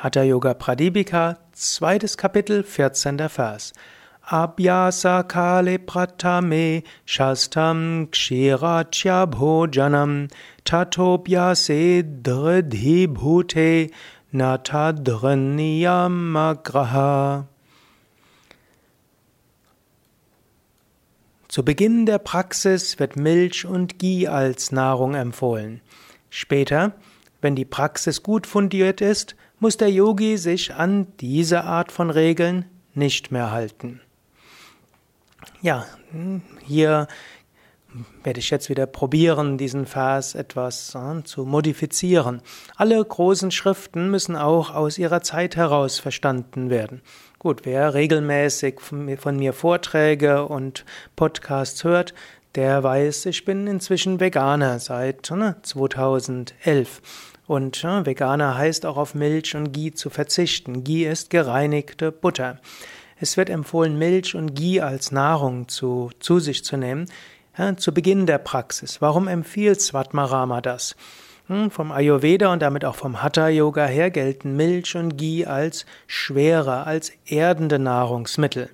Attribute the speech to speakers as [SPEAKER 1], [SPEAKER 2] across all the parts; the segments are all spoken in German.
[SPEAKER 1] Hatha Yoga Pradipika, zweites Kapitel, 14. Vers. Abhyasa kale pratame shastam kshirachya bhojanam tatobhyase dridhi bhute natadrniyamagraha. Zu Beginn der Praxis wird Milch und Ghee als Nahrung empfohlen. Später, wenn die Praxis gut fundiert ist, muss der Yogi sich an diese Art von Regeln nicht mehr halten. Ja, hier werde ich jetzt wieder probieren, diesen Vers etwas äh, zu modifizieren. Alle großen Schriften müssen auch aus ihrer Zeit heraus verstanden werden. Gut, wer regelmäßig von mir Vorträge und Podcasts hört, der weiß, ich bin inzwischen Veganer seit ne, 2011. Und ja, Veganer heißt auch auf Milch und Ghee zu verzichten. Ghee ist gereinigte Butter. Es wird empfohlen, Milch und Ghee als Nahrung zu, zu sich zu nehmen, ja, zu Beginn der Praxis. Warum empfiehlt Svatmarama das? Hm, vom Ayurveda und damit auch vom Hatha Yoga her gelten Milch und Ghee als schwere, als erdende Nahrungsmittel.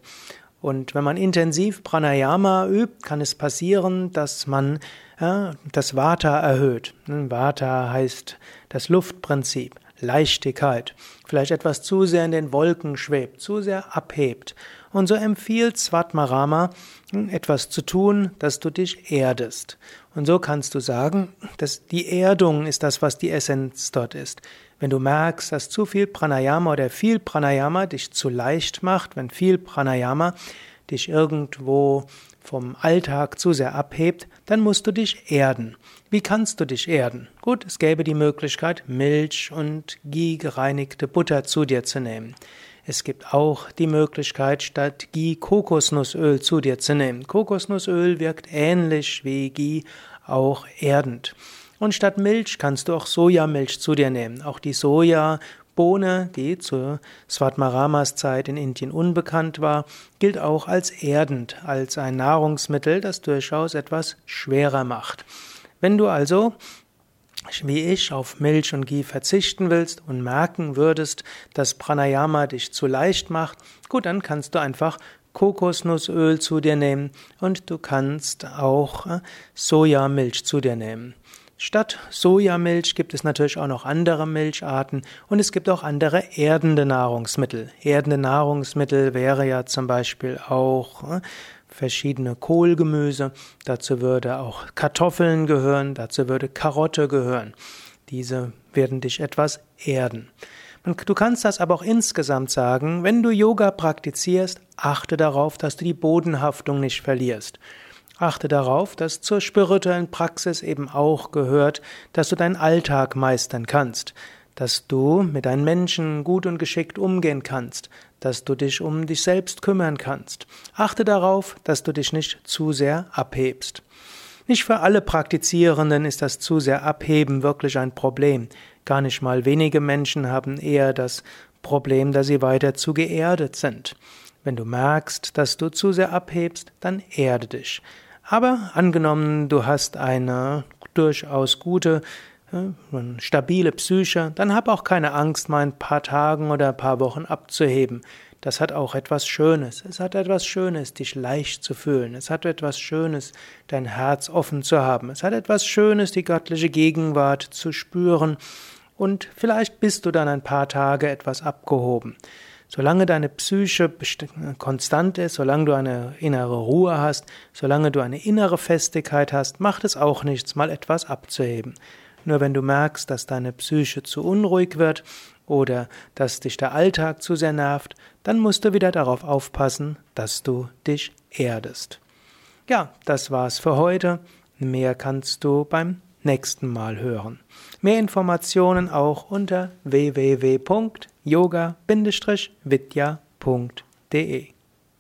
[SPEAKER 1] Und wenn man intensiv Pranayama übt, kann es passieren, dass man ja, das Vata erhöht. Hm, Vata heißt das Luftprinzip, Leichtigkeit, vielleicht etwas zu sehr in den Wolken schwebt, zu sehr abhebt. Und so empfiehlt Svatmarama, hm, etwas zu tun, dass du dich erdest. Und so kannst du sagen, dass die Erdung ist das, was die Essenz dort ist. Wenn du merkst, dass zu viel Pranayama oder viel Pranayama dich zu leicht macht, wenn viel Pranayama dich irgendwo vom Alltag zu sehr abhebt, dann musst du dich erden. Wie kannst du dich erden? Gut, es gäbe die Möglichkeit, Milch und Ghee gereinigte Butter zu dir zu nehmen. Es gibt auch die Möglichkeit, statt Ghee Kokosnussöl zu dir zu nehmen. Kokosnussöl wirkt ähnlich wie Ghee, auch erdend. Und statt Milch kannst du auch Sojamilch zu dir nehmen. Auch die Soja Bohne, die zu Svatmaramas Zeit in Indien unbekannt war, gilt auch als erdend, als ein Nahrungsmittel, das durchaus etwas schwerer macht. Wenn du also wie ich auf Milch und Ghee verzichten willst und merken würdest, dass Pranayama dich zu leicht macht, gut, dann kannst du einfach Kokosnussöl zu dir nehmen und du kannst auch äh, Sojamilch zu dir nehmen. Statt Sojamilch gibt es natürlich auch noch andere Milcharten und es gibt auch andere erdende Nahrungsmittel. Erdende Nahrungsmittel wäre ja zum Beispiel auch äh, verschiedene Kohlgemüse. Dazu würde auch Kartoffeln gehören, dazu würde Karotte gehören. Diese werden dich etwas erden. Du kannst das aber auch insgesamt sagen, wenn du Yoga praktizierst, achte darauf, dass du die Bodenhaftung nicht verlierst. Achte darauf, dass zur spirituellen Praxis eben auch gehört, dass du deinen Alltag meistern kannst, dass du mit deinen Menschen gut und geschickt umgehen kannst, dass du dich um dich selbst kümmern kannst. Achte darauf, dass du dich nicht zu sehr abhebst. Nicht für alle Praktizierenden ist das zu sehr Abheben wirklich ein Problem. Gar nicht mal wenige Menschen haben eher das Problem, dass sie weiter zu geerdet sind. Wenn du merkst, dass du zu sehr abhebst, dann erde dich. Aber angenommen, du hast eine durchaus gute, stabile Psyche, dann hab auch keine Angst, mal ein paar Tagen oder ein paar Wochen abzuheben. Das hat auch etwas Schönes. Es hat etwas Schönes, dich leicht zu fühlen. Es hat etwas Schönes, dein Herz offen zu haben. Es hat etwas Schönes, die göttliche Gegenwart zu spüren. Und vielleicht bist du dann ein paar Tage etwas abgehoben. Solange deine Psyche konstant ist, solange du eine innere Ruhe hast, solange du eine innere Festigkeit hast, macht es auch nichts, mal etwas abzuheben. Nur wenn du merkst, dass deine Psyche zu unruhig wird oder dass dich der Alltag zu sehr nervt, dann musst du wieder darauf aufpassen, dass du dich erdest. Ja, das war's für heute. Mehr kannst du beim nächsten Mal hören. Mehr Informationen auch unter www.yoga-vidya.de